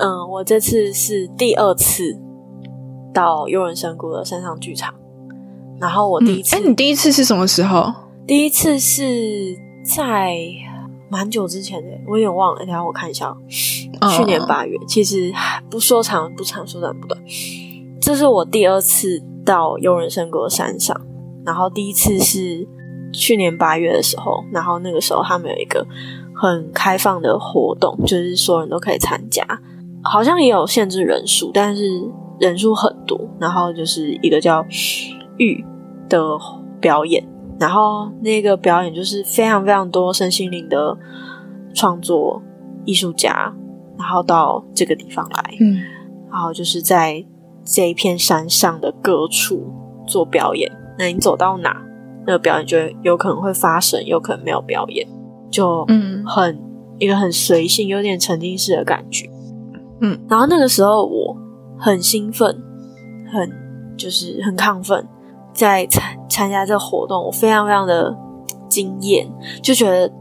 嗯，我这次是第二次到幽人神谷的山上剧场。然后我第一次，哎，你第一次是什么时候？第一次是在蛮久之前的，我有点忘了。等下我看一下，去年八月。其实不说长不长，说短不短。这是我第二次到幽人神谷的山上，然后第一次是去年八月的时候，然后那个时候他们有一个。很开放的活动，就是所有人都可以参加，好像也有限制人数，但是人数很多。然后就是一个叫玉的表演，然后那个表演就是非常非常多身心灵的创作艺术家，然后到这个地方来，嗯，然后就是在这一片山上的各处做表演。那你走到哪，那个表演就有可能会发生，有可能没有表演。就嗯，很一个很随性，有点沉浸式的感觉，嗯。然后那个时候我很兴奋，很就是很亢奋，在参参加这个活动，我非常非常的惊艳，就觉得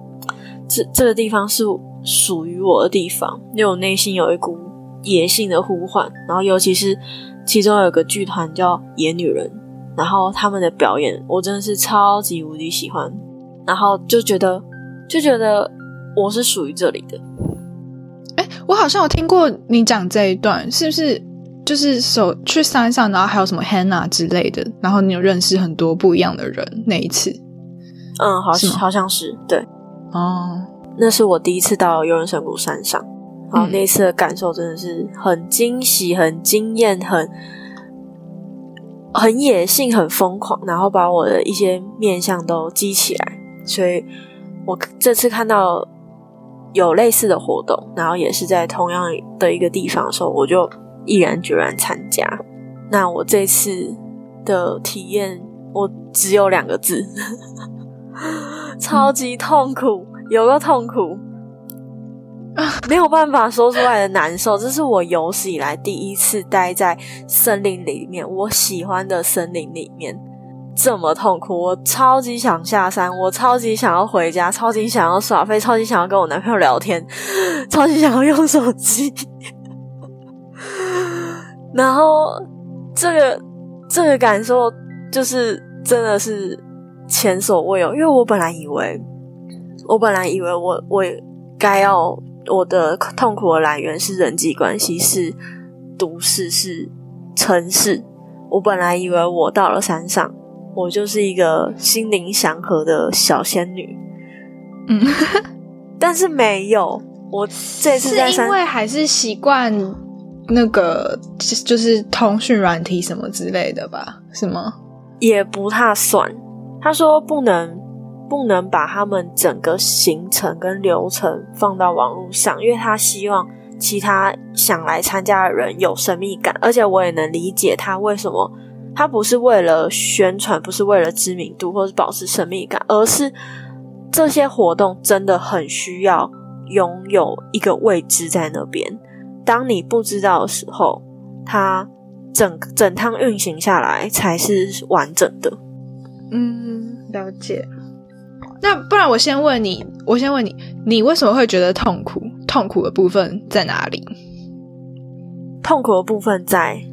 这这个地方是属于我的地方，因为我内心有一股野性的呼唤。然后尤其是其中有个剧团叫野女人，然后他们的表演我真的是超级无敌喜欢，然后就觉得。就觉得我是属于这里的。哎，我好像有听过你讲这一段，是不是？就是手去山上，然后还有什么 Hannah 之类的，然后你有认识很多不一样的人那一次。嗯，好像好像是对。哦，那是我第一次到幽人神谷山上，然后那次的感受真的是很惊喜、很惊艳、很很野性、很疯狂，然后把我的一些面相都激起来，所以。我这次看到有类似的活动，然后也是在同样的一个地方的时候，我就毅然决然参加。那我这次的体验，我只有两个字：超级痛苦，有个痛苦，没有办法说出来的难受。这是我有史以来第一次待在森林里面，我喜欢的森林里面。这么痛苦，我超级想下山，我超级想要回家，超级想要耍飞，超级想要跟我男朋友聊天，超级想要用手机。然后这个这个感受就是真的是前所未有，因为我本来以为，我本来以为我我该要我的痛苦的来源是人际关系，是都市，是城市。我本来以为我到了山上。我就是一个心灵祥和的小仙女，嗯，但是没有。我这次在是因为还是习惯那个，就是通讯软体什么之类的吧？是吗？也不太算。他说不能不能把他们整个行程跟流程放到网络上，因为他希望其他想来参加的人有神秘感，而且我也能理解他为什么。他不是为了宣传，不是为了知名度，或是保持神秘感，而是这些活动真的很需要拥有一个位置在那边。当你不知道的时候，它整整趟运行下来才是完整的。嗯，了解。那不然我先问你，我先问你，你为什么会觉得痛苦？痛苦的部分在哪里？痛苦的部分在。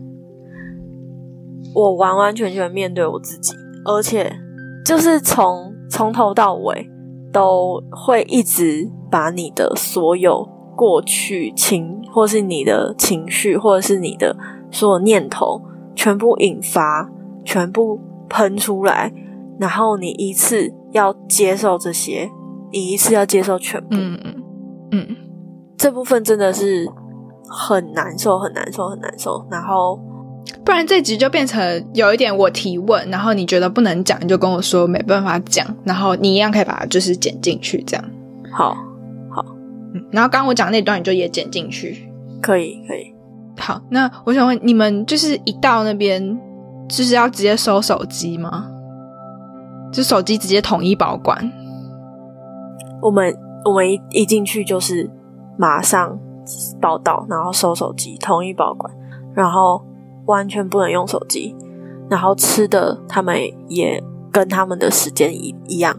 我完完全全面对我自己，而且就是从从头到尾都会一直把你的所有过去情，或是你的情绪，或者是你的所有念头，全部引发，全部喷出来，然后你一次要接受这些，你一次要接受全部，嗯嗯嗯，这部分真的是很难受，很难受，很难受，然后。不然这集就变成有一点我提问，然后你觉得不能讲，你就跟我说没办法讲，然后你一样可以把它就是剪进去，这样。好，好，嗯，然后刚刚我讲那段你就也剪进去，可以，可以。好，那我想问你们，就是一到那边，就是要直接收手机吗？就手机直接统一保管？我们我们一一进去就是马上报到，然后收手机，统一保管，然后完全不能用手机，然后吃的他们也跟他们的时间一一样，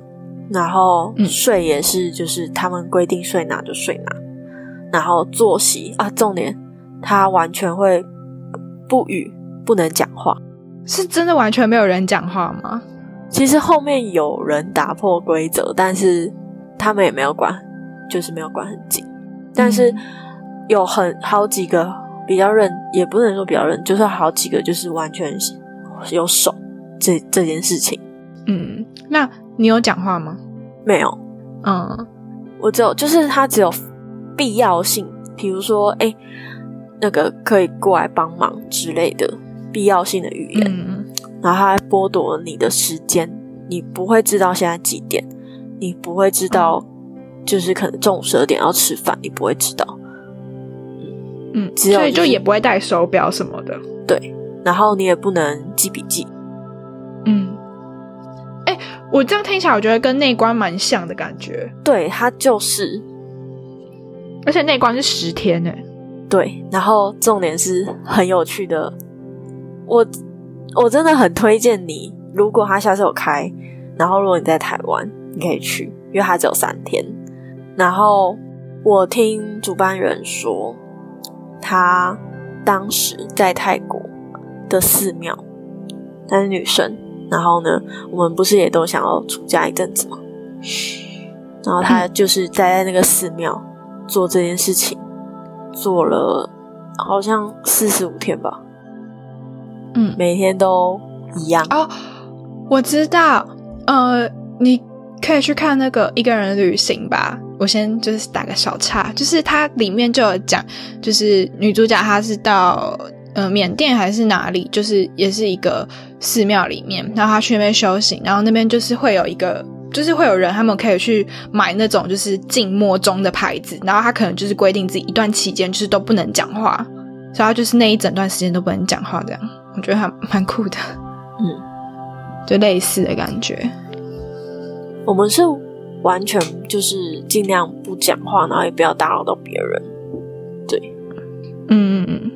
然后睡也是就是他们规定睡哪就睡哪，然后作息啊，重点他完全会不语，不能讲话，是真的完全没有人讲话吗？其实后面有人打破规则，但是。他们也没有管，就是没有管很紧，但是有很好几个比较认，也不能说比较认，就是好几个就是完全有手这这件事情。嗯，那你有讲话吗？没有。嗯，我只有就是他只有必要性，比如说哎，那个可以过来帮忙之类的必要性的语言，嗯然后他剥夺你的时间，你不会知道现在几点。你不会知道，就是可能中午十二点要吃饭，你不会知道。嗯，所以就也不会带手表什么的。对，然后你也不能记笔记。嗯，哎，我这样听起来，我觉得跟内关蛮像的感觉。对，它就是，而且内关是十天呢。对，然后重点是很有趣的，我我真的很推荐你，如果他下次有开，然后如果你在台湾。你可以去，因为它只有三天。然后我听主办人说，他当时在泰国的寺庙，她是女生。然后呢，我们不是也都想要出家一阵子吗？然后他就是待在那个寺庙做这件事情，做了好像四十五天吧。嗯，每天都一样哦。我知道，呃，你。可以去看那个一个人旅行吧。我先就是打个小岔，就是它里面就有讲，就是女主角她是到呃缅甸还是哪里，就是也是一个寺庙里面，然后她去那边修行，然后那边就是会有一个，就是会有人他们可以去买那种就是静默中的牌子，然后他可能就是规定自己一段期间就是都不能讲话，所以他就是那一整段时间都不能讲话，这样我觉得还蛮酷的，嗯，就类似的感觉。我们是完全就是尽量不讲话，然后也不要打扰到别人。对，嗯嗯嗯。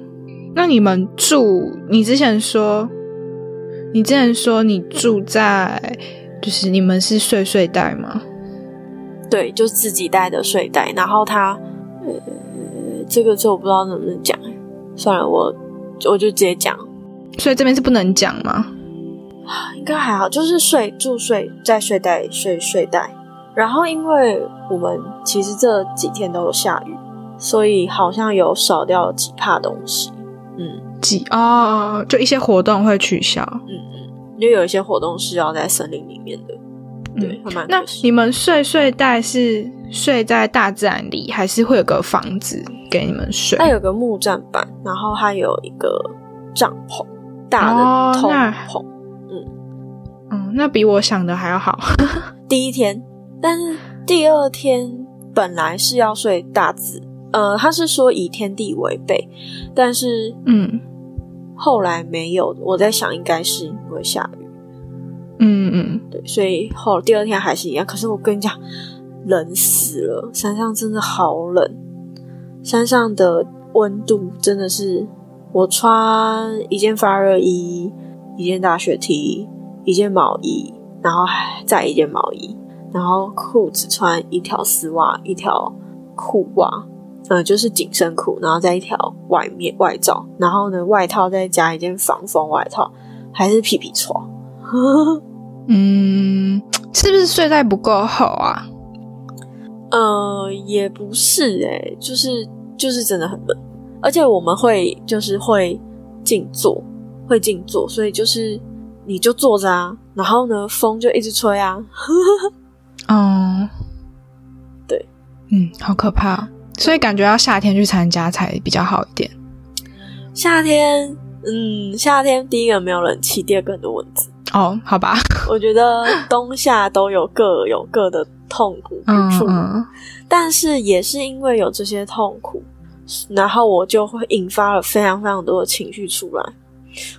那你们住？你之前说，你之前说你住在，就是你们是睡睡袋吗？对，就自己带的睡袋。然后他，呃，这个就我不知道能不能讲，算了，我我就直接讲。所以这边是不能讲吗？应该还好，就是睡住睡在睡袋睡睡袋，然后因为我们其实这几天都有下雨，所以好像有少掉几帕东西。嗯，几啊，就一些活动会取消。嗯嗯，因为有一些活动是要在森林里面的。对，蛮那你们睡睡袋是睡在大自然里，还是会有个房子给你们睡？它有个木栈板，然后它有一个帐篷，大的通棚。嗯，那比我想的还要好。第一天，但是第二天本来是要睡大字，呃，他是说以天地为被，但是嗯，后来没有。我在想，应该是因为下雨。嗯嗯，对，所以后第二天还是一样。可是我跟你讲，冷死了，山上真的好冷，山上的温度真的是，我穿一件发热衣，一件大雪 T。一件毛衣，然后还再一件毛衣，然后裤子穿一条丝袜，一条裤袜，嗯，就是紧身裤，然后再一条外面外罩，然后呢外套再加一件防风外套，还是皮皮床。嗯，是不是睡袋不够厚啊？呃，也不是哎，就是就是真的很冷，而且我们会就是会静坐，会静坐，所以就是。你就坐着啊，然后呢，风就一直吹啊。哦，对，嗯，好可怕，所以感觉要夏天去参加才比较好一点。夏天，嗯，夏天第一个没有冷气，第二个很多蚊子。哦，好吧，我觉得冬夏都有各有各的痛苦之处，但是也是因为有这些痛苦，然后我就会引发了非常非常多的情绪出来，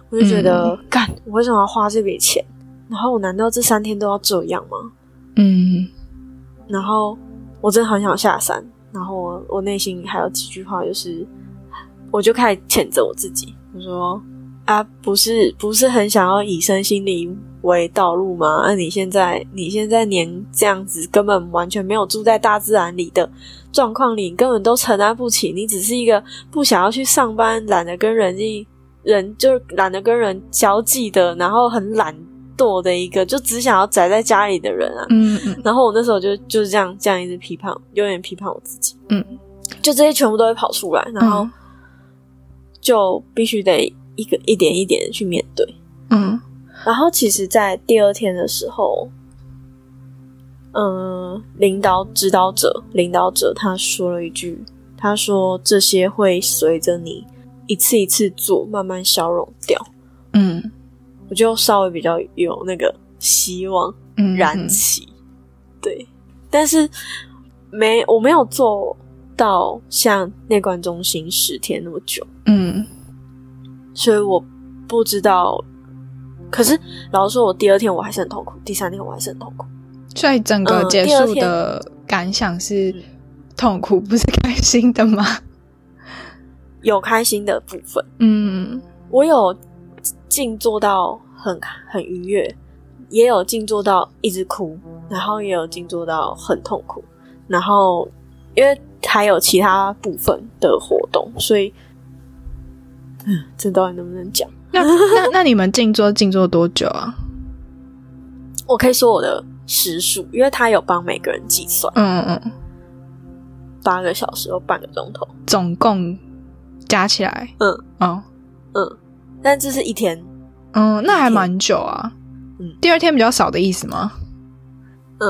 我就觉得，干，我为什么要花这笔钱？然后我难道这三天都要这样吗？嗯，然后我真的很想下山，然后我我内心还有几句话，就是我就开始谴责我自己，我说啊，不是不是很想要以身心灵为道路吗？那你现在你现在连这样子根本完全没有住在大自然里的状况里，你根本都承担不起。你只是一个不想要去上班、懒得跟人际人就是懒得跟人交际的，然后很懒。惰的一个，就只想要宅在家里的人啊。嗯嗯。然后我那时候就就是这样这样一直批判，永远批判我自己。嗯。就这些全部都会跑出来，然后就必须得一个一点一点的去面对。嗯。然后其实，在第二天的时候，嗯，领导指导者领导者他说了一句，他说这些会随着你一次一次做，慢慢消融掉。嗯。我就稍微比较有那个希望燃起，对，但是没我没有做到像内观中心十天那么久，嗯，所以我不知道。可是老实说，我第二天我还是很痛苦，第三天我还是很痛苦。所以整个结束的感想是痛苦，不是开心的吗？有开心的部分，嗯，我有。静坐到很很愉悦，也有静坐到一直哭，然后也有静坐到很痛苦，然后因为还有其他部分的活动，所以，嗯，这到底能不能讲？那那那你们静坐静坐多久啊？我可以说我的时数，因为他有帮每个人计算。嗯嗯，八个小时或半个钟头，总共加起来，嗯哦嗯。但这是一天，嗯，那还蛮久啊。嗯，第二天比较少的意思吗？嗯，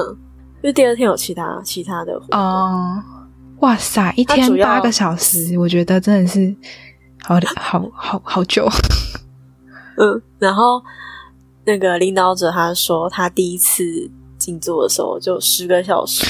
因为第二天有其他其他的活动。哇塞，一天八个小时，我觉得真的是好好好好久。嗯，然后那个领导者他说，他第一次静坐的时候就十个小时。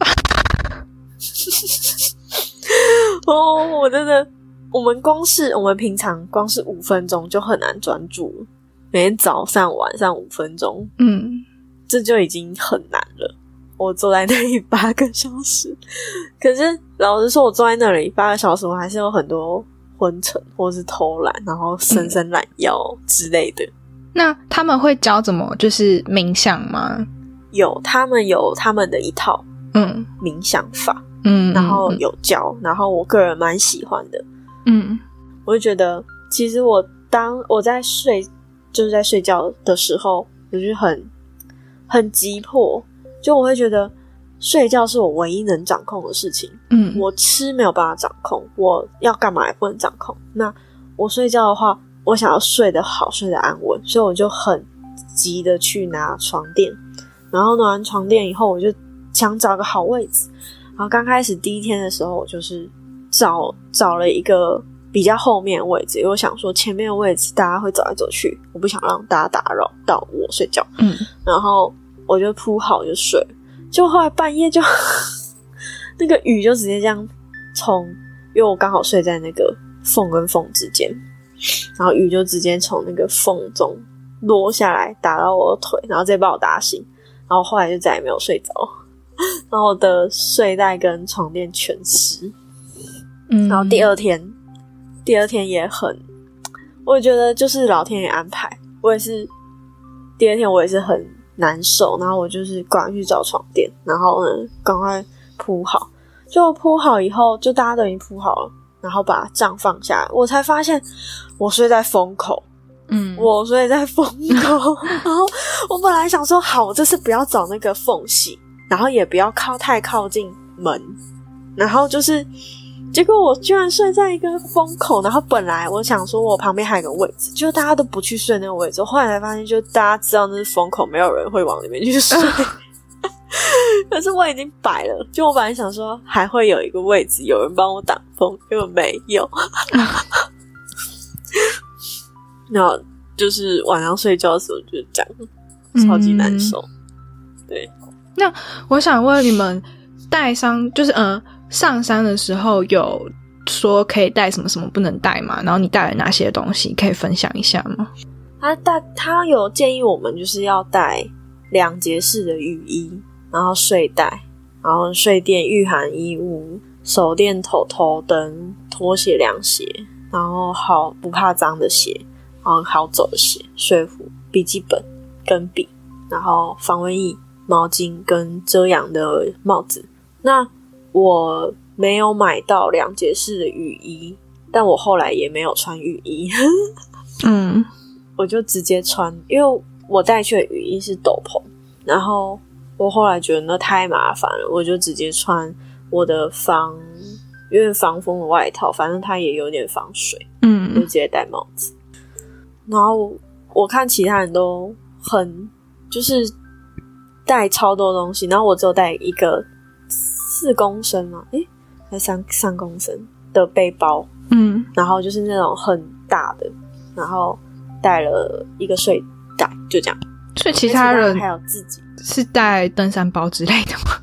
哦，我真的。我们光是我们平常光是五分钟就很难专注，每天早上晚上五分钟，嗯，这就已经很难了。我坐在那里八个小时，可是老实说，我坐在那里八个小时，我还是有很多昏沉或是偷懒，然后伸伸懒腰之类的。那他们会教怎么就是冥想吗？有，他们有他们的一套嗯冥想法，嗯，然后有教，然后我个人蛮喜欢的。嗯，我就觉得，其实我当我在睡，就是在睡觉的时候，我就很很急迫，就我会觉得睡觉是我唯一能掌控的事情。嗯，我吃没有办法掌控，我要干嘛也不能掌控。那我睡觉的话，我想要睡得好，睡得安稳，所以我就很急的去拿床垫，然后拿完床垫以后，我就想找个好位置。然后刚开始第一天的时候，我就是。找找了一个比较后面位置，因为我想说前面的位置大家会走来走去，我不想让大家打扰到我睡觉。嗯，然后我就铺好就睡，就后来半夜就 那个雨就直接这样从，因为我刚好睡在那个缝跟缝之间，然后雨就直接从那个缝中落下来打到我的腿，然后直接把我打醒，然后后来就再也没有睡着，然后我的睡袋跟床垫全湿。然后第二天，第二天也很，我也觉得就是老天爷安排。我也是第二天，我也是很难受。然后我就是赶快去找床垫，然后呢，赶快铺好。就铺好以后，就大家都已经铺好了，然后把帐放下，我才发现我睡在风口。嗯，我睡在风口。然后我本来想说，好，这次不要找那个缝隙，然后也不要靠太靠近门，然后就是。结果我居然睡在一个风口，然后本来我想说，我旁边还有个位置，就大家都不去睡那个位置。后来才发现，就大家知道那是风口，没有人会往里面去睡。可是我已经摆了，就我本来想说还会有一个位置，有人帮我挡风，结果没有。那就是晚上睡觉的时候就是这样，超级难受。对，那我想问你们带伤，就是嗯。上山的时候有说可以带什么什么不能带吗？然后你带了哪些东西，可以分享一下吗？他带他有建议我们就是要带两节式的雨衣，然后睡袋，然后睡垫、御寒衣物、手电、筒头灯、拖鞋、凉鞋，然后好不怕脏的鞋，然后好走的鞋、睡服、笔记本跟笔，然后防蚊液、毛巾跟遮阳的帽子。那我没有买到两节式的雨衣，但我后来也没有穿雨衣。嗯，我就直接穿，因为我带去的雨衣是斗篷，然后我后来觉得那太麻烦了，我就直接穿我的防，因为防风的外套，反正它也有点防水，嗯，就直接戴帽子。然后我看其他人都很就是带超多东西，然后我只有带一个四公升嘛，诶，才三三公升的背包，嗯，然后就是那种很大的，然后带了一个睡袋，就这样。所以其他人还有自己是带登山包之类的吗？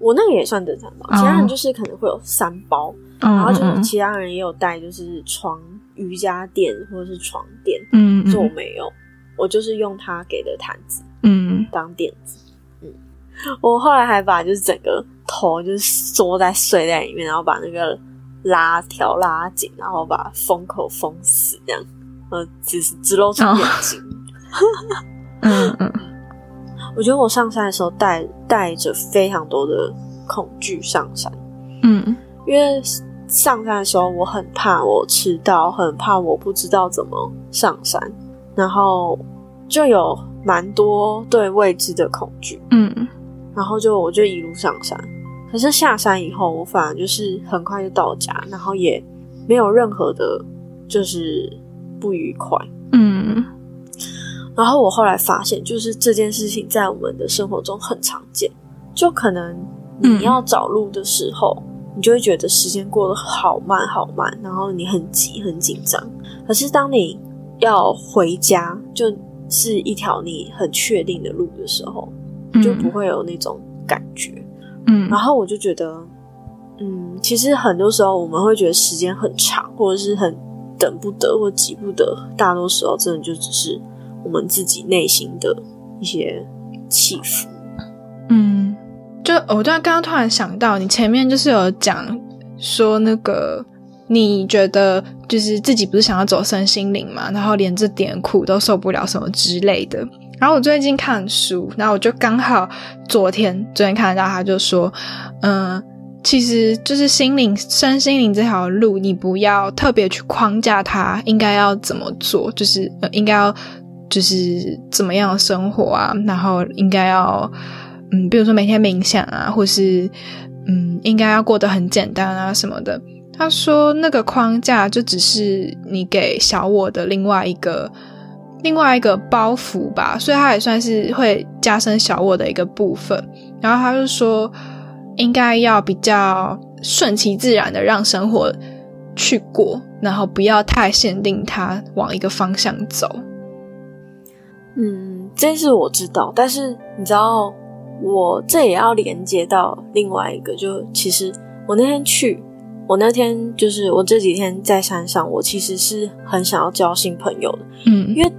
我那个也算登山包，其他人就是可能会有三包，然然后就是其他人也有带，就是床、瑜伽垫或者是床垫，嗯就我没有，我就是用他给的毯子嗯。当垫子。嗯，我后来还把就是整个头就是缩在睡袋里面，然后把那个拉条拉紧，然后把封口封死，这样，呃，只是只露出眼睛。嗯嗯 我觉得我上山的时候带带着非常多的恐惧上山，嗯因为上山的时候我很怕我迟到，很怕我不知道怎么上山，然后就有蛮多对未知的恐惧，嗯然后就我就一路上山。可是下山以后，我反而就是很快就到家，然后也没有任何的，就是不愉快。嗯然后我后来发现，就是这件事情在我们的生活中很常见，就可能你要找路的时候，你就会觉得时间过得好慢好慢，然后你很急很紧张。可是当你要回家，就是一条你很确定的路的时候，嗯，就不会有那种感觉。嗯，然后我就觉得，嗯，其实很多时候我们会觉得时间很长，或者是很等不得或急不得，大多时候真的就只是我们自己内心的一些起伏。嗯，就我突然刚刚突然想到，你前面就是有讲说那个你觉得就是自己不是想要走身心灵嘛，然后连这点苦都受不了什么之类的。然后我最近看书，然后我就刚好昨天昨天看到他就说，嗯、其实就是心灵身心灵这条路，你不要特别去框架它应该要怎么做，就是呃应该要就是怎么样的生活啊，然后应该要嗯，比如说每天冥想啊，或是嗯，应该要过得很简单啊什么的。他说那个框架就只是你给小我的另外一个另外一个包袱吧，所以他也算是会加深小我的一个部分。然后他就说，应该要比较顺其自然的让生活去过，然后不要太限定它往一个方向走。嗯，这是我知道，但是你知道，我这也要连接到另外一个，就其实我那天去，我那天就是我这几天在山上，我其实是很想要交新朋友的，嗯因为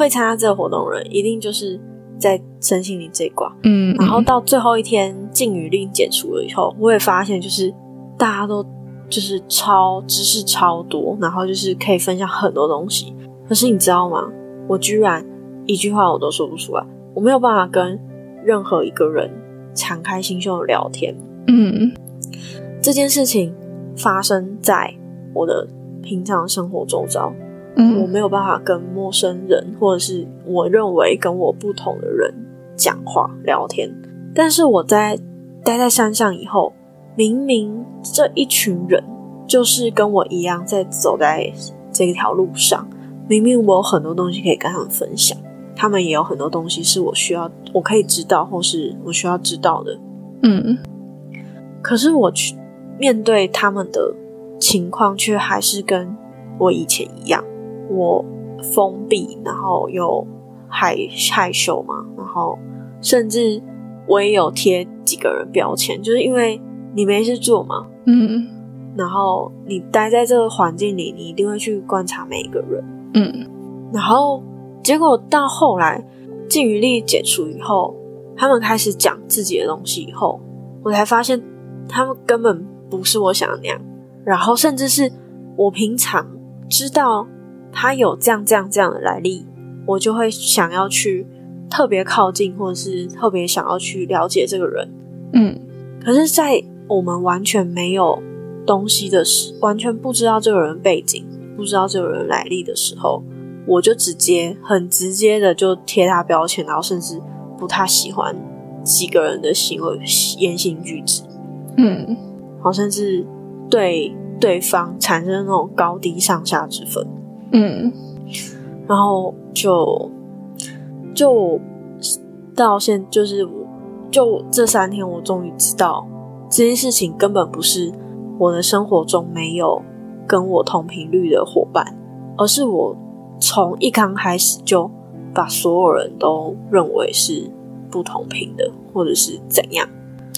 会参加这个活动的人，一定就是在身心灵这一挂。嗯，然后到最后一天禁语令解除了以后，我也发现就是大家都就是超知识超多，然后就是可以分享很多东西。可是你知道吗？我居然一句话我都说不出来，我没有办法跟任何一个人敞开心胸的聊天。嗯这件事情发生在我的平常生活周遭，我没有办法跟陌生人，或者是我认为跟我不同的人讲话聊天。但是我在待在山上以后，明明这一群人就是跟我一样在走在这条路上，明明我有很多东西可以跟他们分享，他们也有很多东西是我需要，我可以知道，或是我需要知道的。嗯可是我去面对他们的情况，却还是跟我以前一样，我封闭，然后又害害羞嘛，然后甚至我也有贴几个人标签，就是因为你没事做嘛，嗯然后你待在这个环境里，你一定会去观察每一个人。嗯，然后结果到后来禁语力解除以后，他们开始讲自己的东西以后，我才发现他们根本不是我想的那样。然后甚至是我平常知道他有这样这样这样的来历，我就会想要去特别靠近，或者是特别想要去了解这个人。嗯，可是，在我们完全没有东西的时，完全不知道这个人背景，不知道这个人来历的时候，我就直接很直接的就贴他标签，然后甚至不太喜欢几个人的行为、言行举止，嗯，好甚至对对方产生那种高低上下之分，嗯，然后就就到现就是我就这三天，我终于知道这件事情根本不是我的生活中没有跟我同频率的伙伴，而是我从一刚开始就把所有人都认为是不同频的，或者是怎样。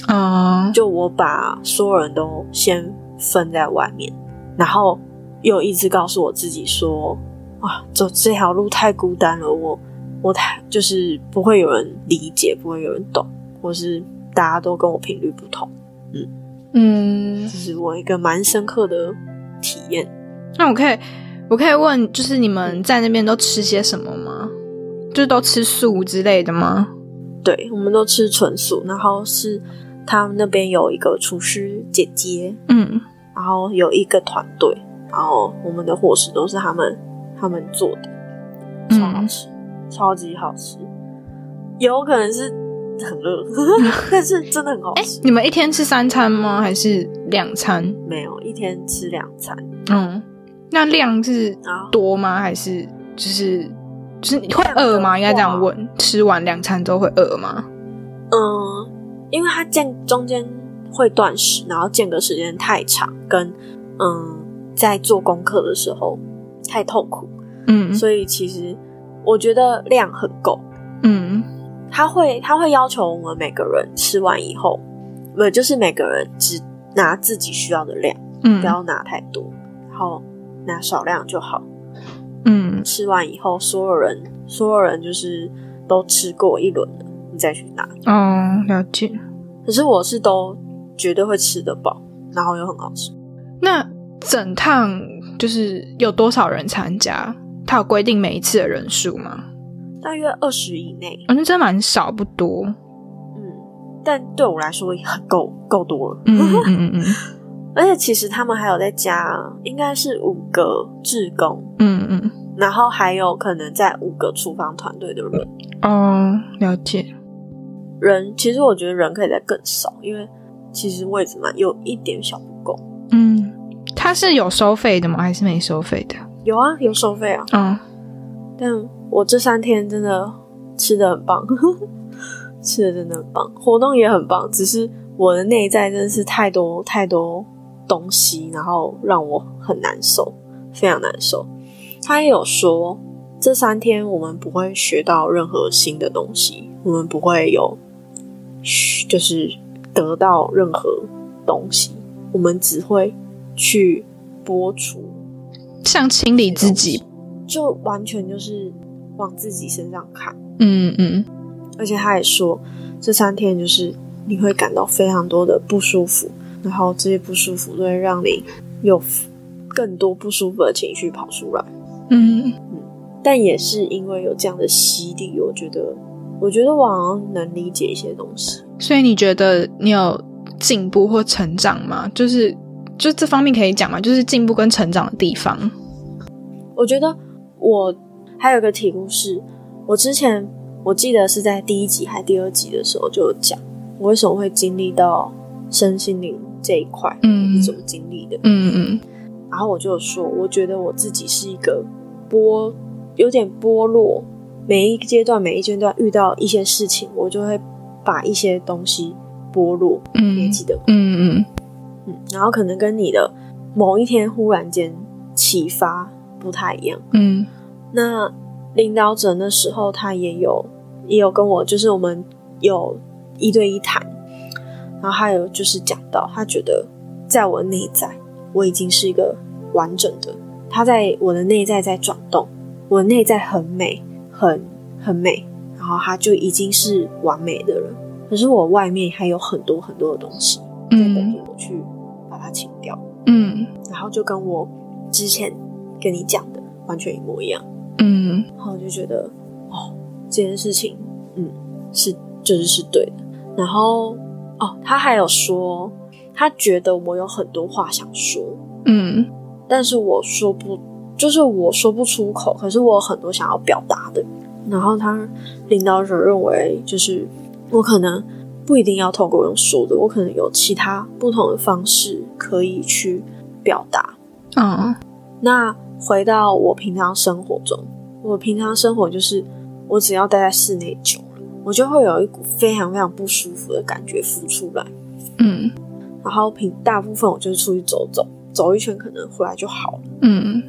啊，就我把所有人都先分在外面，然后又一直告诉我自己说：“啊，走这条路太孤单了，我我太就是不会有人理解，不会有人懂，或是大家都跟我频率不同。”嗯嗯这，是我一个蛮深刻的体验。那我可以，我可以问，就是你们在那边都吃些什么吗？就都吃素之类的吗？对，我们都吃纯素，然后是他们那边有一个厨师姐姐，嗯然后有一个团队，然后我们的伙食都是他们他们做的，超好吃，超级好吃。有可能是很饿，但是真的很好哎、吃。你们一天吃三餐吗？还是两餐？没有一天吃两餐，嗯，那量是多吗？还是就是就是你会饿吗？应该这样问。吃完两餐都会饿吗？嗯，因为它间中间会断食，然后间隔时间太长，跟嗯在做功课的时候太痛苦，嗯所以其实我觉得量很够。嗯他会他会要求我们每个人吃完以后，不就是每个人只拿自己需要的量，嗯不要拿太多，然后拿少量就好。嗯吃完以后，所有人所有人就是都吃过一轮了，你再去拿。哦，了解。可是我是都绝对会吃得饱，然后又很好吃。那整趟就是有多少人参加？他有规定每一次的人数吗？大约二十以内，哦，那真蛮少，不多。嗯，但对我来说也很够够多了。嗯嗯嗯嗯 而且其实他们还有在加，应该是五个志工，嗯嗯然后还有可能在五个厨房团队的人。哦，了解。人其实我觉得人可以再更少，因为其实位置嘛有一点小不够。嗯，他是有收费的吗？还是没收费的？有啊，有收费啊，嗯但我这三天真的吃的很棒，吃的真的很棒，活动也很棒，只是我的内在真的是太多太多东西，然后让我很难受，非常难受。他也有说，这三天我们不会学到任何新的东西，我们不会有，就是得到任何东西，我们只会去播出，像清理自己。就完全就是往自己身上看。嗯嗯而且他也说，这三天就是你会感到非常多的不舒服，然后这些不舒服都会让你有更多不舒服的情绪跑出来。嗯但也是因为有这样的洗礼，我觉得，我觉得我好像能理解一些东西。所以你觉得你有进步或成长吗？就是就这方面可以讲吗？就是进步跟成长的地方。我觉得我还有一个题目是，我之前我记得是在第一集还第二集的时候就有讲，我为什么会经历到身心灵这一块，嗯我是怎么经历的。嗯嗯然后我就有说，我觉得我自己是一个剥，有点剥落。每一个阶段，每一阶段遇到一些事情，我就会把一些东西剥落。嗯你还记得吗？嗯嗯嗯，然后可能跟你的某一天忽然间启发不太一样。嗯那领导者那时候他也有也有跟我，就是我们有一对一谈，然后还有就是讲到他觉得在我内在我已经是一个完整的，他在我的内在在转动，我的内在很美，很很美，然后他就已经是完美的了。可是我外面还有很多很多的东西在等着我去清掉。嗯，然后就跟我之前跟你讲的完全一模一样。嗯，然后我就觉得，哦，这件事情，嗯，是就是是对的。然后，哦，他还有说，他觉得我有很多话想说，嗯，但是我说不，就是我说不出口。可是我有很多想要表达的。然后他领导者认为，就是我可能不一定要透过用说的，我可能有其他不同的方式可以去表达。嗯，那回到我平常生活中，我平常生活就是我只要待在室内久了，我就会有一股非常非常不舒服的感觉浮出来。嗯，然后平大部分我就是出去走走，走一圈可能回来就好了。嗯，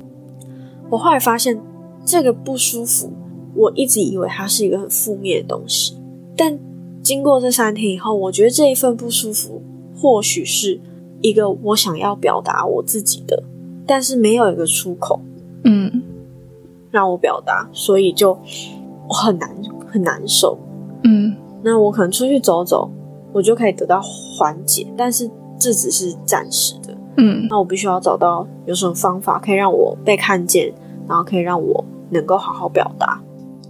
我后来发现这个不舒服，我一直以为它是一个很负面的东西，但经过这三天以后，我觉得这一份不舒服或许是一个我想要表达我自己的，但是没有一个出口。嗯，让我表达，所以就我很难很难受。嗯，那我可能出去走走，我就可以得到缓解，但是这只是暂时的。嗯，那我必须要找到有什么方法可以让我被看见，然后可以让我能够好好表达。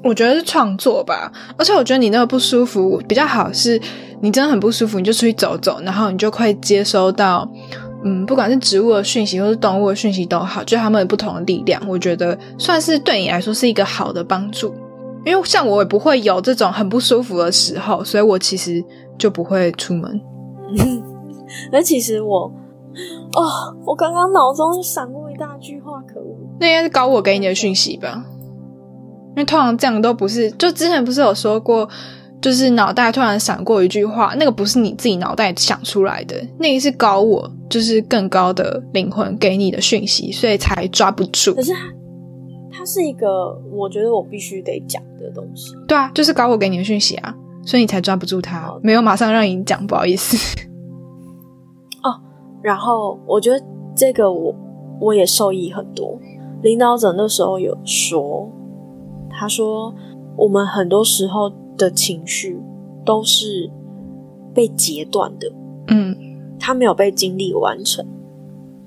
我觉得是创作吧，而且我觉得你那个不舒服比较好，是你真的很不舒服，你就出去走走，然后你就会接收到。嗯，不管是植物的讯息或是动物的讯息都好，就他们有不同的力量，我觉得算是对你来说是一个好的帮助。因为像我也不会有这种很不舒服的时候，所以我其实就不会出门。那其实我，哦，我刚刚脑中闪过一大句话，可恶！那应该是高我给你的讯息吧？因为通常这样都不是，就之前不是有说过。就是脑袋突然闪过一句话，那个不是你自己脑袋想出来的，那个是高我，就是更高的灵魂给你的讯息，所以才抓不住。可是它，它是一个我觉得我必须得讲的东西。对啊，就是高我给你的讯息啊，所以你才抓不住它，没有马上让你讲，不好意思。哦，然后我觉得这个我我也受益很多。领导者那时候有说，他说我们很多时候。的情绪都是被截断的，嗯，他没有被经历完成。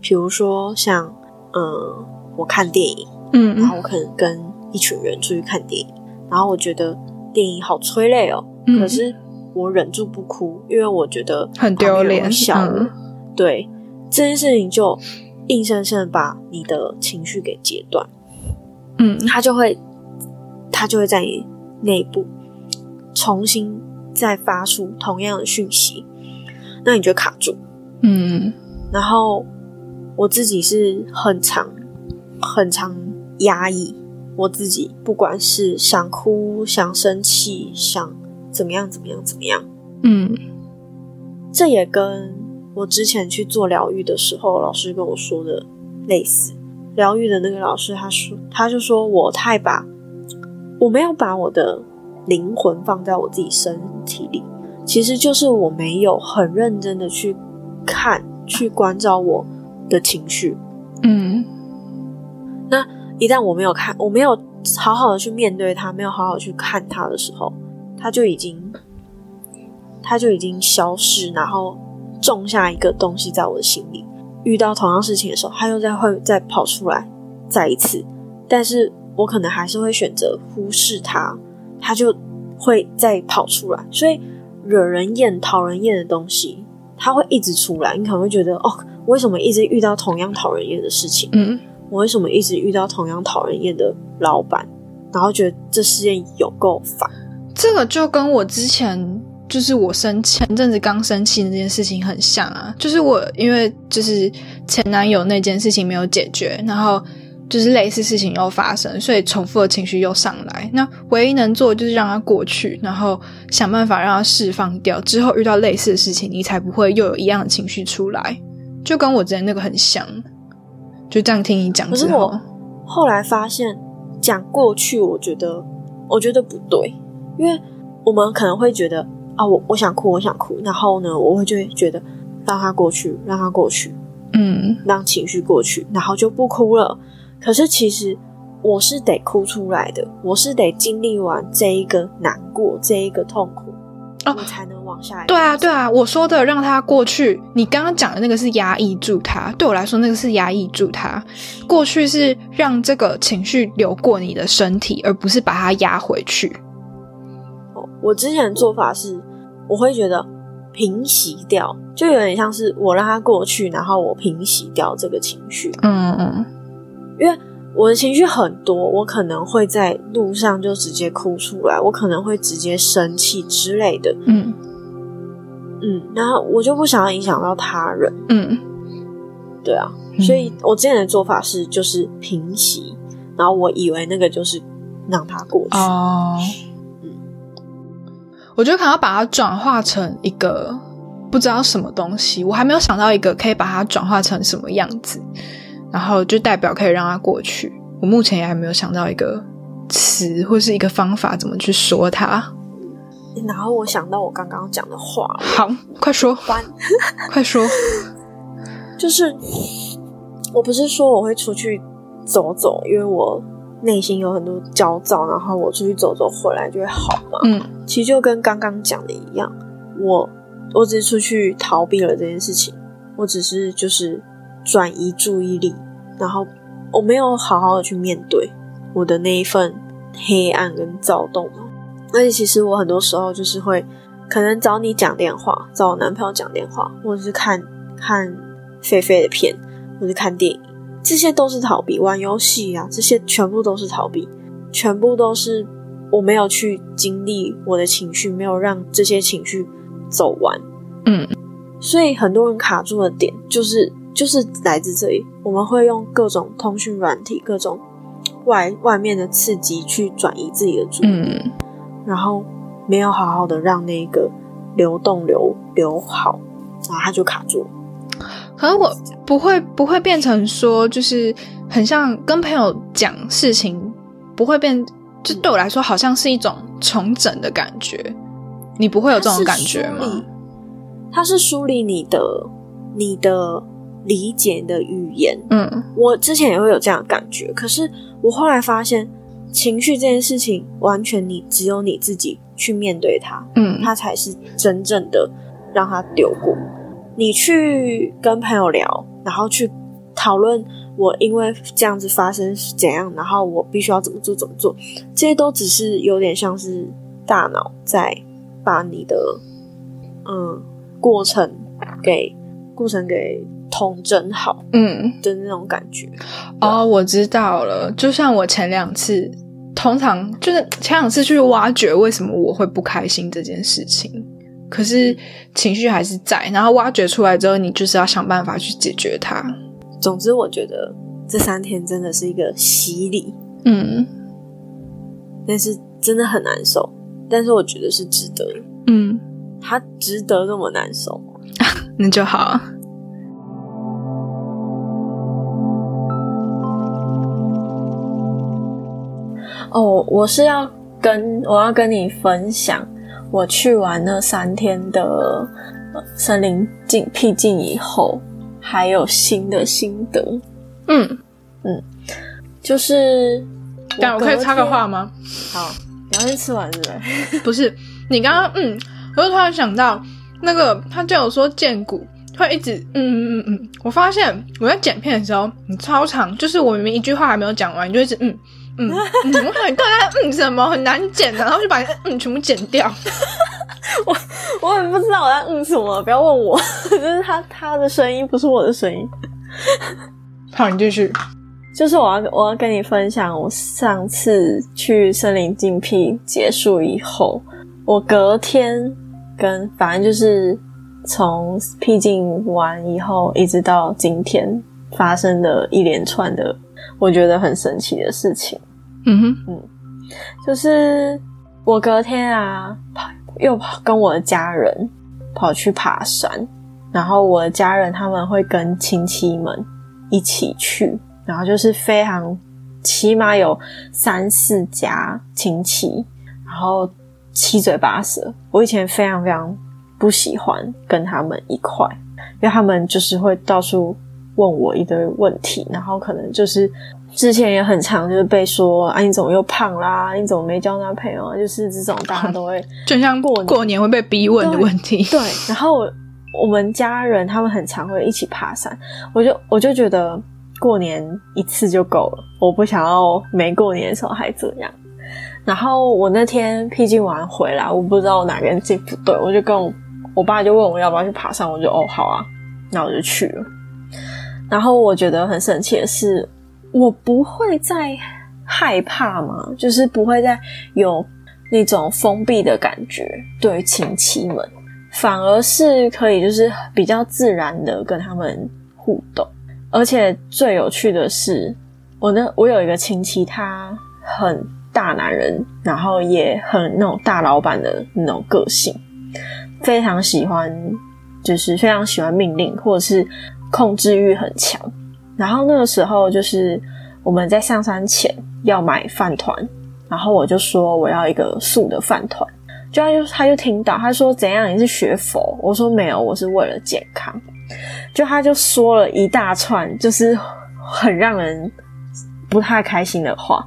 比如说，像嗯，我看电影，嗯，然后我可能跟一群人出去看电影，然后我觉得电影好催泪哦，可是我忍住不哭，因为我觉得很丢脸。对这件事情，就硬生生把你的情绪给截断，嗯，他就会，他就会在你内部。重新再发出同样的讯息，那你就卡住。嗯，然后我自己是很长、很长压抑我自己，不管是想哭、想生气、想怎么样、怎么样、怎么样。嗯，这也跟我之前去做疗愈的时候，老师跟我说的类似。疗愈的那个老师他说，他就说我太把，我没有把我的。灵魂放在我自己身体里，其实就是我没有很认真的去看、去关照我的情绪。嗯，那一旦我没有看，我没有好好的去面对它，没有好好去看它的时候，它就已经，它就已经消失，然后种下一个东西在我的心里。遇到同样事情的时候，它又再会再跑出来，再一次，但是我可能还是会选择忽视它。他就会再跑出来，所以惹人厌、讨人厌的东西，他会一直出来。你可能会觉得，哦，为什么一直遇到同样讨人厌的事情？嗯，我为什么一直遇到同样讨人厌的老板？然后觉得这世界有够烦。这个就跟我之前就是我生前阵子刚生气那件事情很像啊，就是我因为就是前男友那件事情没有解决，然后。就是类似事情又发生，所以重复的情绪又上来。那唯一能做就是让它过去，然后想办法让它释放掉。之后遇到类似的事情，你才不会又有一样的情绪出来。就跟我之前那个很像。就这样听你讲之后，后来发现讲过去，我觉得我觉得不对，因为我们可能会觉得啊，我我想哭，我想哭，然后呢，我会就会觉得让它过去，让它过去。嗯。嗯，让情绪过去，然后就不哭了。可是其实我是得哭出来的，我是得经历完这一个难过，这一个痛苦，我才能往下。对啊，对啊，我说的让他过去，你刚刚讲的那个是压抑住他，对我来说那个是压抑住他。过去是让这个情绪流过你的身体，而不是把它压回去。哦，我之前的做法是，我会觉得。平息掉，就有点像是我让它过去，然后我平息掉这个情绪。嗯嗯，因为我的情绪很多，我可能会在路上就直接哭出来，我可能会直接生气之类的。嗯嗯，然后我就不想要影响到他人。嗯，对啊，所以我之前的做法是就是平息，然后我以为那个就是让他过去。哦。我觉得可能要把它转化成一个不知道什么东西，我还没有想到一个可以把它转化成什么样子，然后就代表可以让它过去。我目前也还没有想到一个词或是一个方法怎么去说它。然后我想到我刚刚讲的话，好，快说，快说，就是我不是说我会出去走走，因为我。内心有很多焦躁，然后我出去走走回来就会好嘛。嗯，其实就跟刚刚讲的一样，我我只是出去逃避了这件事情，我只是就是转移注意力，然后我没有好好的去面对我的那一份黑暗跟躁动嘛。而且其实我很多时候就是会可能找你讲电话，找我男朋友讲电话，或者是看看菲菲的片，或者看电影。这些都是逃避，玩游戏啊，这些全部都是逃避，全部都是我没有去经历我的情绪，没有让这些情绪走完。嗯，所以很多人卡住的点就是就是来自这里。我们会用各种通讯软体、各种外外面的刺激去转移自己的注意力，然后没有好好的让那个流动流流好，然后它就卡住了。可能我不会不会变成说，就是很像跟朋友讲事情，不会变，就对我来说好像是一种重整的感觉。你不会有这种感觉吗？它是梳理你的你的理解的语言。嗯，我之前也会有这样的感觉，可是我后来发现，情绪这件事情，完全你只有你自己去面对它，嗯，它才是真正的让它丢过。你去跟朋友聊，然后去讨论我因为这样子发生怎样，然后我必须要怎么做怎么做，这些都只是有点像是大脑在把你的嗯过程给过程给统整好，嗯的那种感觉。哦，我知道了。就像我前两次，通常就是前两次去挖掘为什么我会不开心这件事情。可是情绪还是在，然后挖掘出来之后，你就是要想办法去解决它。总之，我觉得这三天真的是一个洗礼，嗯，但是真的很难受，但是我觉得是值得，嗯，它值得这么难受，那就好。哦，我是要跟我要跟你分享。我去完那三天的森林静僻静以后，还有新的心得。嗯嗯，就是但我可以插个话吗？好，你要先吃完是不是？不是，你刚刚嗯，我就突然想到，那个他叫我说剑骨，会一直嗯嗯嗯嗯。我发现我在剪片的时候，你超长，就是我明明一句话还没有讲完，你就一直嗯。嗯嗯，我很大家嗯什么很难剪的，然后就把嗯全部剪掉。我我也不知道我在嗯什么，不要问我，就是他他的声音不是我的声音。好，你继续。就是我要我要跟你分享，我上次去森林静僻结束以后，我隔天跟反正就是从僻静完以后，一直到今天发生的一连串的我觉得很神奇的事情。嗯哼，嗯，就是我隔天啊，跑又跑跟我的家人跑去爬山，然后我的家人他们会跟亲戚们一起去，然后就是非常起码有三四家亲戚，然后七嘴八舌。我以前非常非常不喜欢跟他们一块，因为他们就是会到处问我一堆问题，然后可能就是之前也很常就是被说啊你怎么又胖啦，你怎么没交男朋友啊，就是这种大家都会 就像过过年会被逼问的问题。对，然后我们家人他们很常会一起爬山，我就我就觉得过年一次就够了，我不想要没过年的时候还这样。然后我那天僻静完回来，我不知道哪根筋不对，我就跟我我爸就问我要不要去爬山，我就哦好啊，那我就去了。然后我觉得很神奇的是，我不会再害怕嘛，就是不会再有那种封闭的感觉对亲戚们，反而是可以就是比较自然的跟他们互动。而且最有趣的是，我呢我有一个亲戚，他很。大男人，然后也很那种大老板的那种个性，非常喜欢，就是非常喜欢命令，或者是控制欲很强。然后那个时候，就是我们在上山前要买饭团，然后我就说我要一个素的饭团，就他就他就听到他说怎样你是学佛？我说没有，我是为了健康。就他就说了一大串，就是很让人不太开心的话。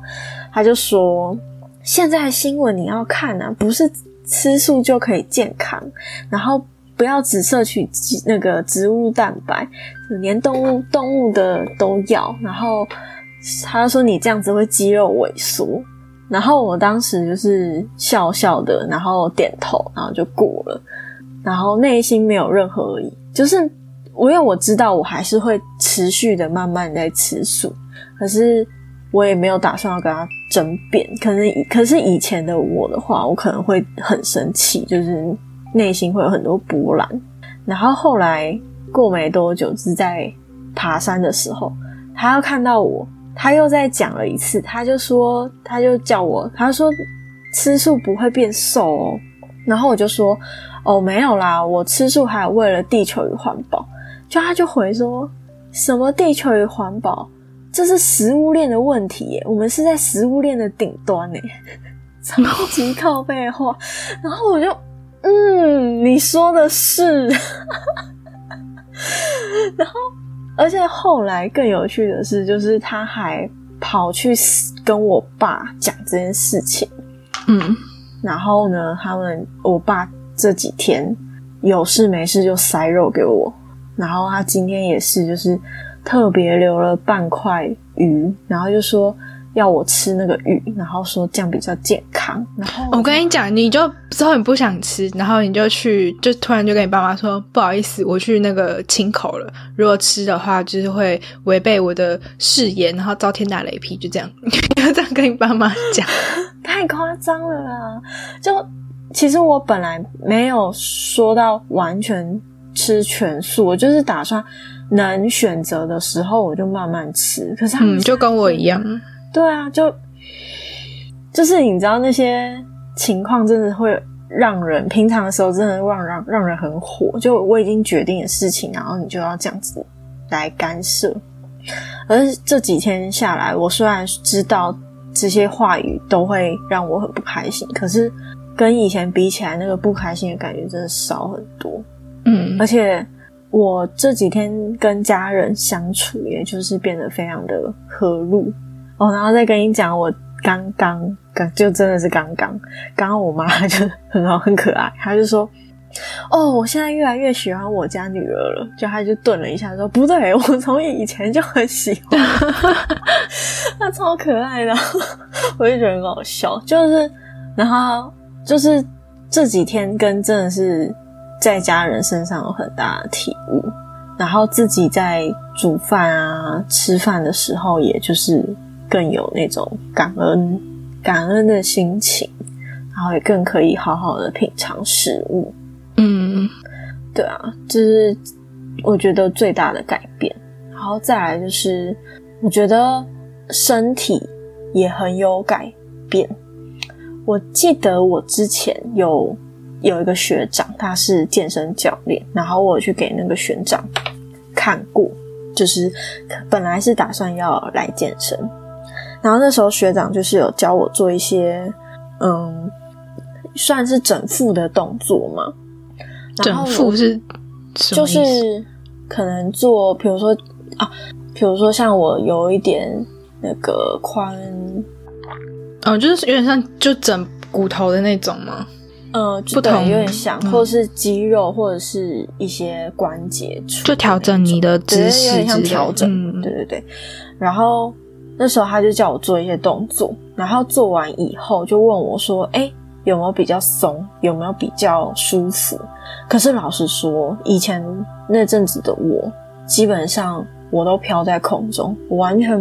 他就说：“现在新闻你要看啊，不是吃素就可以健康，然后不要只摄取那个植物蛋白，连动物动物的都要。然后他说你这样子会肌肉萎缩。然后我当时就是笑笑的，然后点头，然后就过了。然后内心没有任何疑，就是我因为我知道我还是会持续的慢慢在吃素，可是。”我也没有打算要跟他争辩，可能可是以前的我的话，我可能会很生气，就是内心会有很多波澜。然后后来过没多久，是在爬山的时候，他又看到我，他又再讲了一次，他就说，他就叫我，他说吃素不会变瘦哦。然后我就说，哦，没有啦，我吃素还有为了地球与环保。就他就回说什么地球与环保。这是食物链的问题耶，我们是在食物链的顶端呢，超级靠背话。然后我就，嗯，你说的是。然后，而且后来更有趣的是，就是他还跑去跟我爸讲这件事情。嗯，然后呢，他们我爸这几天有事没事就塞肉给我，然后他今天也是，就是。特别留了半块鱼，然后就说要我吃那个鱼，然后说这样比较健康。然后我跟你讲，你就之后你不想吃，然后你就去，就突然就跟你爸妈说不好意思，我去那个清口了。如果吃的话，就是会违背我的誓言，然后遭天打雷劈。就这样，你要这样跟你爸妈讲，太夸张了啦！就其实我本来没有说到完全吃全素，我就是打算。能选择的时候，我就慢慢吃。可是，嗯，就跟我一样，对啊，就就是你知道那些情况，真的会让人平常的时候，真的让让让人很火。就我已经决定的事情，然后你就要这样子来干涉。而这几天下来，我虽然知道这些话语都会让我很不开心，可是跟以前比起来，那个不开心的感觉真的少很多。嗯，而且。我这几天跟家人相处，也就是变得非常的和睦哦。然后再跟你讲，我刚刚刚就真的是刚刚，刚刚我妈就 很好很可爱，她就说：“哦，我现在越来越喜欢我家女儿了。”就她就顿了一下，说：“不对，我从以前就很喜欢，她超可爱的。”我就觉得很好笑，就是然后就是这几天跟真的是。在家人身上有很大的体悟，然后自己在煮饭啊、吃饭的时候，也就是更有那种感恩、感恩的心情，然后也更可以好好的品尝食物。嗯，对啊，这是我觉得最大的改变。然后再来就是，我觉得身体也很有改变。我记得我之前有。有一个学长，他是健身教练，然后我去给那个学长看过，就是本来是打算要来健身，然后那时候学长就是有教我做一些，嗯，算是整腹的动作嘛。整腹是就是可能做，比如说啊，比如说像我有一点那个髋，哦，就是有点像就整骨头的那种吗？呃，不同有点像，或者是肌肉，或者是一些关节处，就调整你的姿势，有点像调整。对对对。然后那时候他就叫我做一些动作，然后做完以后就问我说：“哎，有没有比较松？有没有比较舒服？”可是老实说，以前那阵子的我，基本上我都飘在空中，我完全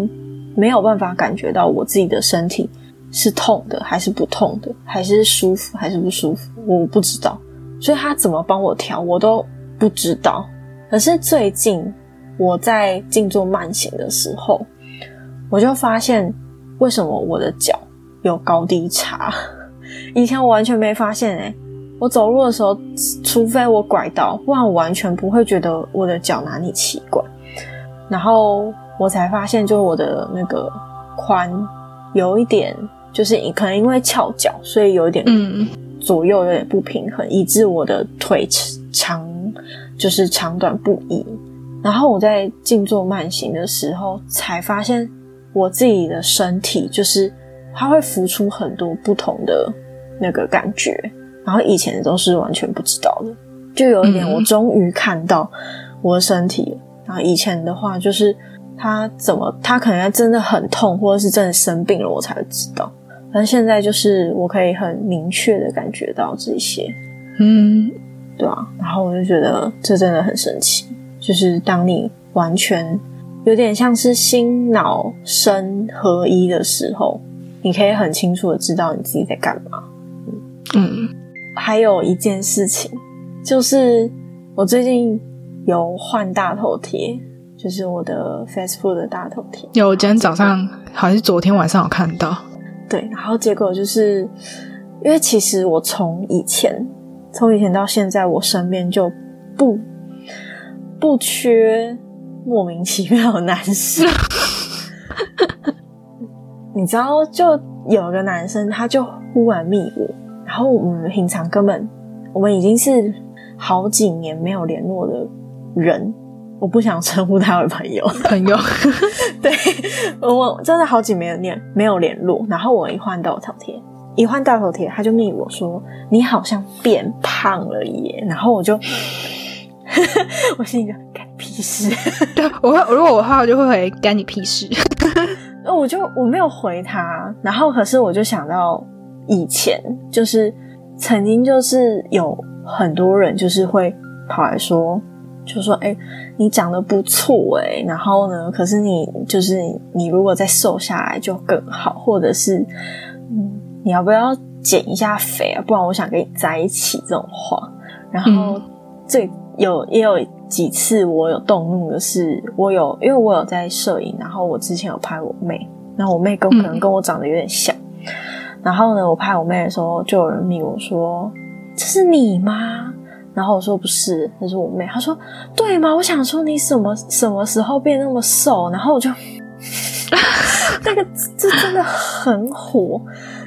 没有办法感觉到我自己的身体。是痛的还是不痛的，还是舒服还是不舒服，我不知道。所以他怎么帮我调，我都不知道。可是最近我在静坐慢行的时候，我就发现为什么我的脚有高低差。以前我完全没发现诶，我走路的时候，除非我拐到，不然我完全不会觉得我的脚哪里奇怪。然后我才发现，就是我的那个髋有一点。就是可能因为翘脚，所以有一点左右有点不平衡，以致我的腿长就是长短不一。然后我在静坐慢行的时候，才发现我自己的身体就是它会浮出很多不同的那个感觉，然后以前都是完全不知道的。就有一点，我终于看到我的身体了。然后以前的话，就是他怎么他可能真的很痛，或者是真的生病了，我才会知道。但现在就是我可以很明确的感觉到这些，嗯，对啊，然后我就觉得这真的很神奇，就是当你完全有点像是心脑身合一的时候，你可以很清楚的知道你自己在干嘛。嗯，还有一件事情就是我最近有换大头贴，就是我的 Facebook 的大头贴。有，今天早上好像是昨天晚上有看到。对，然后结果就是，因为其实我从以前，从以前到现在，我身边就不不缺莫名其妙的男生。你知道，就有个男生，他就忽然密我，然后我们平常根本，我们已经是好几年没有联络的人。我不想称呼他为朋友，朋友，对我真的好几没有联没有联络。然后我一换到头贴，一换到头贴，他就密我说你好像变胖了耶。然后我就，我心里就干屁事。对我如果我话，我就会回干你屁事。那 我就我没有回他。然后可是我就想到以前，就是曾经就是有很多人就是会跑来说。就说：“哎，你长得不错哎，然后呢？可是你就是你，如果再瘦下来就更好，或者是嗯，你要不要减一下肥啊？不然我想跟你在一起这种话。然后最有也有几次我有动怒的是，我有因为我有在摄影，然后我之前有拍我妹，然后我妹跟可能跟我长得有点像。然后呢，我拍我妹的时候，就有人密我说：这是你吗？”然后我说不是，那是我妹。她说对吗？我想说你什么什么时候变那么瘦？然后我就 那个这真的很火，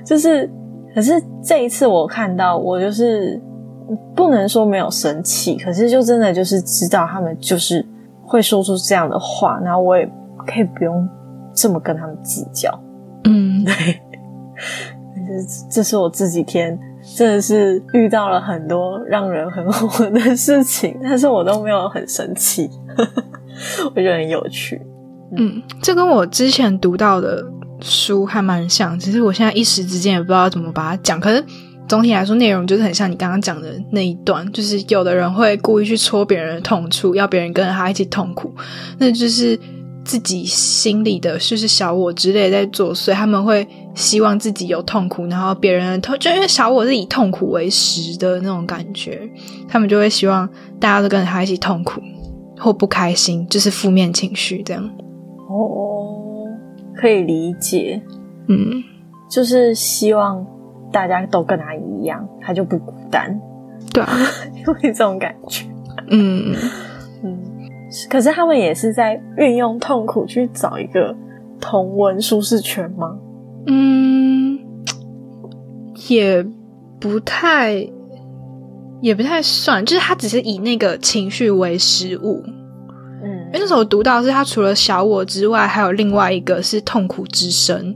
就是可是这一次我看到我就是不能说没有生气，可是就真的就是知道他们就是会说出这样的话，然后我也可以不用这么跟他们计较。嗯，对，这这是我这几天。真的是遇到了很多让人很火的事情，但是我都没有很生气，我觉得很有趣。嗯，这跟我之前读到的书还蛮像，只是我现在一时之间也不知道怎么把它讲。可是总体来说，内容就是很像你刚刚讲的那一段，就是有的人会故意去戳别人的痛处，要别人跟着他一起痛苦，那就是。自己心里的就是小我之类在作祟，他们会希望自己有痛苦，然后别人痛，就因为小我是以痛苦为食的那种感觉，他们就会希望大家都跟着他一起痛苦或不开心，就是负面情绪这样。哦，可以理解，嗯，就是希望大家都跟他一样，他就不孤单，对啊，有这种感觉，嗯嗯。可是他们也是在运用痛苦去找一个同温舒适圈吗？嗯，也不太，也不太算，就是他只是以那个情绪为食物。嗯，因为那时候读到是他除了小我之外，还有另外一个是痛苦之声，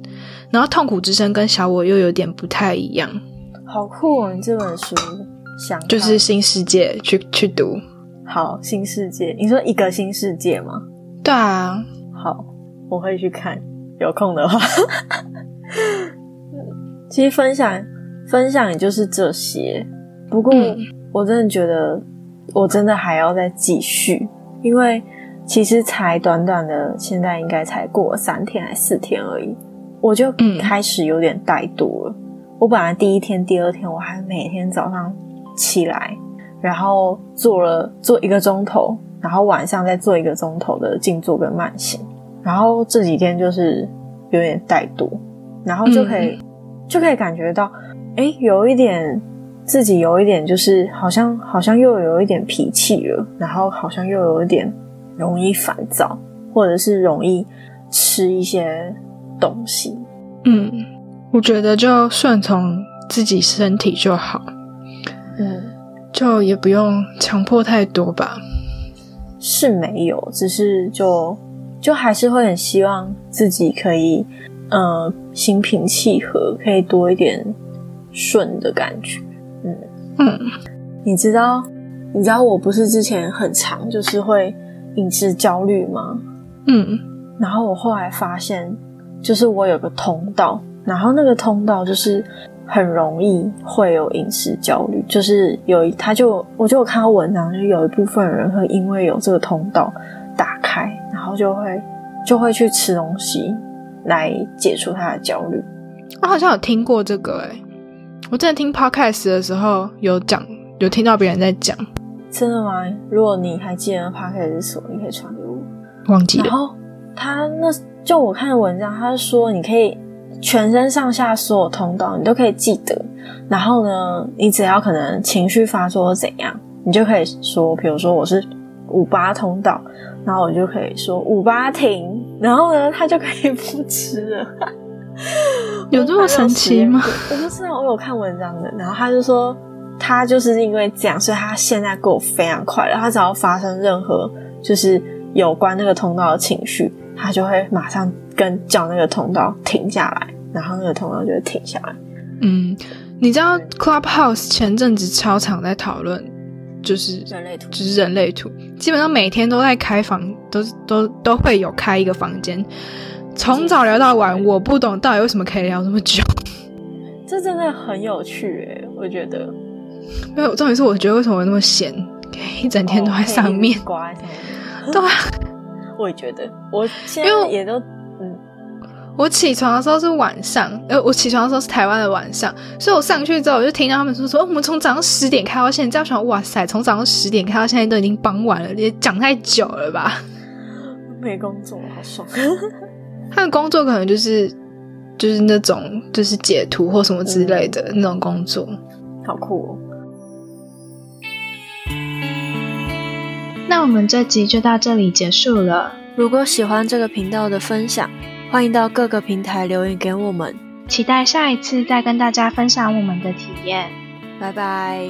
然后痛苦之声跟小我又有点不太一样。好酷哦！你这本书想就是新世界去去读，好新世界，你说一个新世界吗？对啊，好，我会去看，有空的话。其实分享分享也就是这些，不过我真的觉得我真的还要再继续，因为其实才短短的，现在应该才过三天还四天而已，我就开始有点怠惰了。我本来第一天、第二天我还每天早上起来，然后做了做一个钟头，然后晚上再做一个钟头的静坐跟慢行，然后这几天就是有点怠惰，然后就可以。就可以感觉到，哎，有一点自己有一点，就是好像好像又有一点脾气了，然后好像又有一点容易烦躁，或者是容易吃一些东西。嗯，我觉得就顺从自己身体就好，嗯，就也不用强迫太多吧。是没有，只是就就还是会很希望自己可以。呃，心平气和，可以多一点顺的感觉。嗯嗯，你知道，你知道我不是之前很长就是会饮食焦虑吗？嗯，然后我后来发现，就是我有个通道，然后那个通道就是很容易会有饮食焦虑，就是有一他就我就有看到文章，就有一部分人会因为有这个通道打开，然后就会就会去吃东西。来解除他的焦虑，我好像有听过这个哎，我之前听 podcast 的时候有讲，有听到别人在讲，真的吗？如果你还记得 podcast 是什么，你可以传给我。忘记了。然后他那就我看的文章，他说你可以全身上下所有通道你都可以记得，然后呢，你只要可能情绪发作怎样，你就可以说，比如说我是五八通道。然后我就可以说五八停，然后呢，他就可以不吃了。有这么神奇吗？我不知道，我有看文章的。然后他就说，他就是因为这样，所以他现在过非常快乐。他只要发生任何就是有关那个通道的情绪，他就会马上跟叫那个通道停下来，然后那个通道就会停下来。嗯，你知道 Clubhouse 前阵子超常在讨论。就是人类图，就是人类图，基本上每天都在开房，都都都会有开一个房间，从早聊到晚。我不懂到底为什么可以聊这么久，这真的很有趣诶，我觉得。没有，重点是我觉得为什么那么闲，一整天都在上面。对啊，我也觉得，我现在也都嗯。我起床的时候是晚上，呃，我起床的时候是台湾的晚上，所以我上去之后我就听到他们说说，我们从早上十点开到现在，这样想，哇塞，从早上十点开到现在都已经傍晚了，也讲太久了吧？没工作，好爽。他的工作可能就是就是那种就是解图或什么之类的那种工作，好酷哦。那我们这集就到这里结束了。如果喜欢这个频道的分享。欢迎到各个平台留言给我们，期待下一次再跟大家分享我们的体验。拜拜。